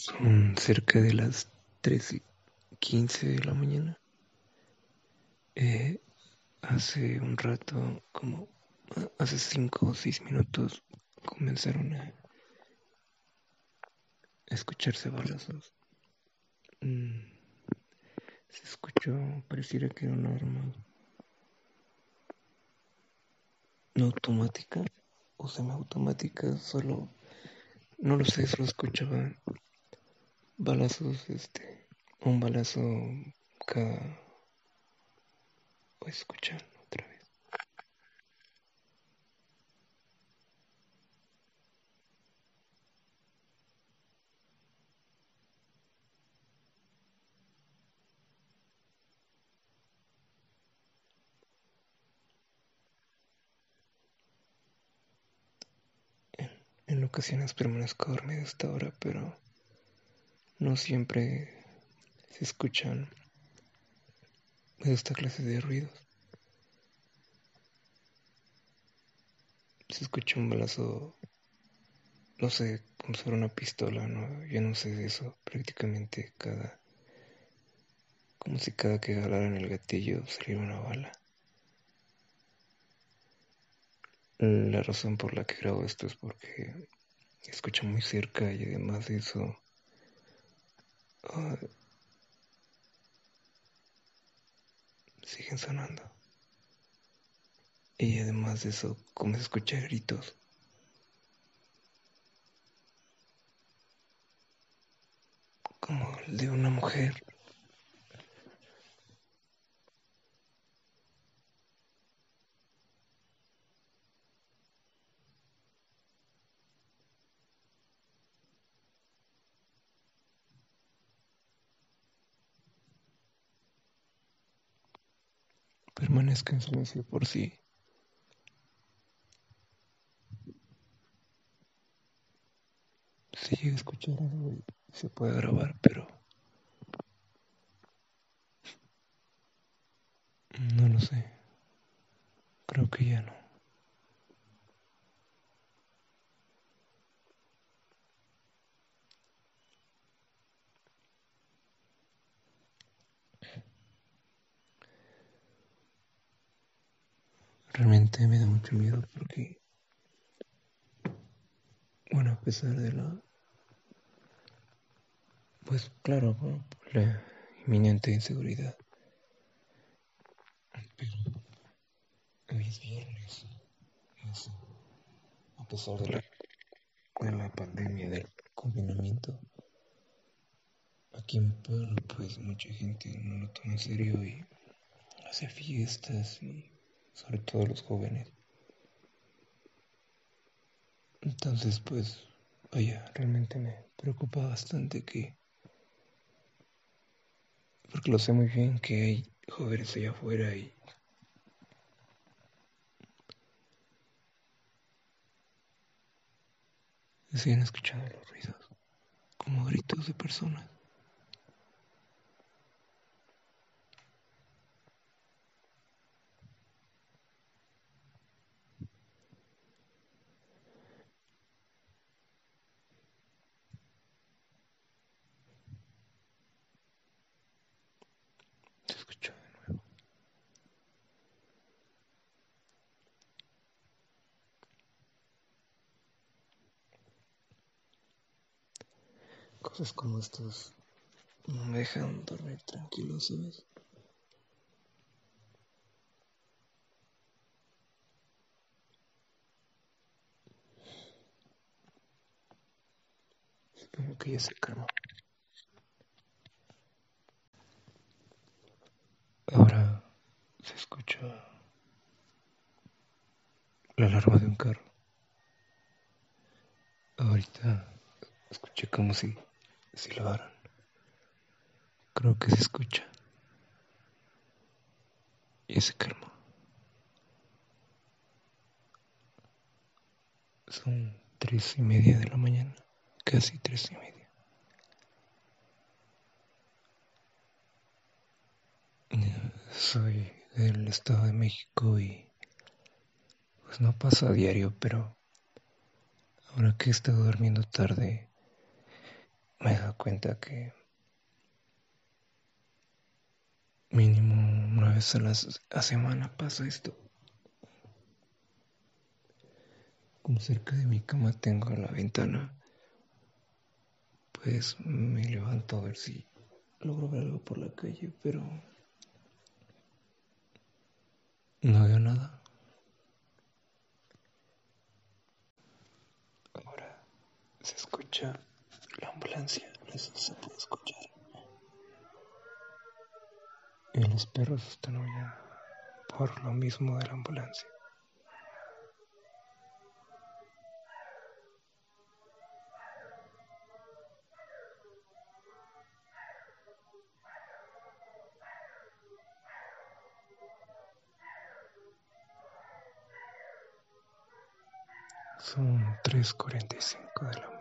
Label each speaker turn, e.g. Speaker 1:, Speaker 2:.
Speaker 1: Son cerca de las 3 y 15 de la mañana. Eh, hace un rato, como hace 5 o 6 minutos, comenzaron a escucharse balazos. Mm, se escuchó, pareciera que era una arma no automática o semiautomática, solo, no lo sé, solo escuchaba balazos, este, un balazo cada... o escuchan otra vez. En, en ocasiones permanezco dormido hasta ahora, pero no siempre se escuchan esta clase de ruidos. Se escucha un balazo, no sé, como fuera una pistola, no, yo no sé de eso, prácticamente cada, como si cada que jalaran el gatillo saliera una bala. La razón por la que grabo esto es porque escucho muy cerca y además de eso siguen sonando. Y además de eso, como se escucha gritos. Como el de una mujer. Permanezca en silencio por sí. Si llega a escuchar algo se puede grabar, pero no lo sé. Creo que ya no. Realmente me da mucho miedo porque, bueno, a pesar de la, pues claro, la inminente inseguridad, pero hoy es viernes, eso, a pesar de la, de la pandemia, del confinamiento, aquí en Pueblo, pues mucha gente no lo toma en serio y hace fiestas y sobre todo los jóvenes. Entonces, pues, vaya, realmente me preocupa bastante que, porque lo sé muy bien que hay jóvenes allá afuera y siguen escuchando los ruidos, como gritos de personas. Cosas como estas no me dejan dormir tranquilo, ¿sabes? Supongo que ya se calmó. Ahora se escucha la alarma de un carro. Ahorita escuché como si silbaran. Creo que se escucha. Y se calma. Son tres y media de la mañana, casi tres y media. Soy del Estado de México y pues no pasa a diario, pero ahora que he estado durmiendo tarde me he dado cuenta que mínimo una vez a la semana pasa esto. Como cerca de mi cama tengo la ventana, pues me levanto a ver si logro ver algo por la calle, pero no veo nada. Ahora se escucha la ambulancia, eso se puede escuchar. Y los perros están por lo mismo de la ambulancia. Son 3.45 de la.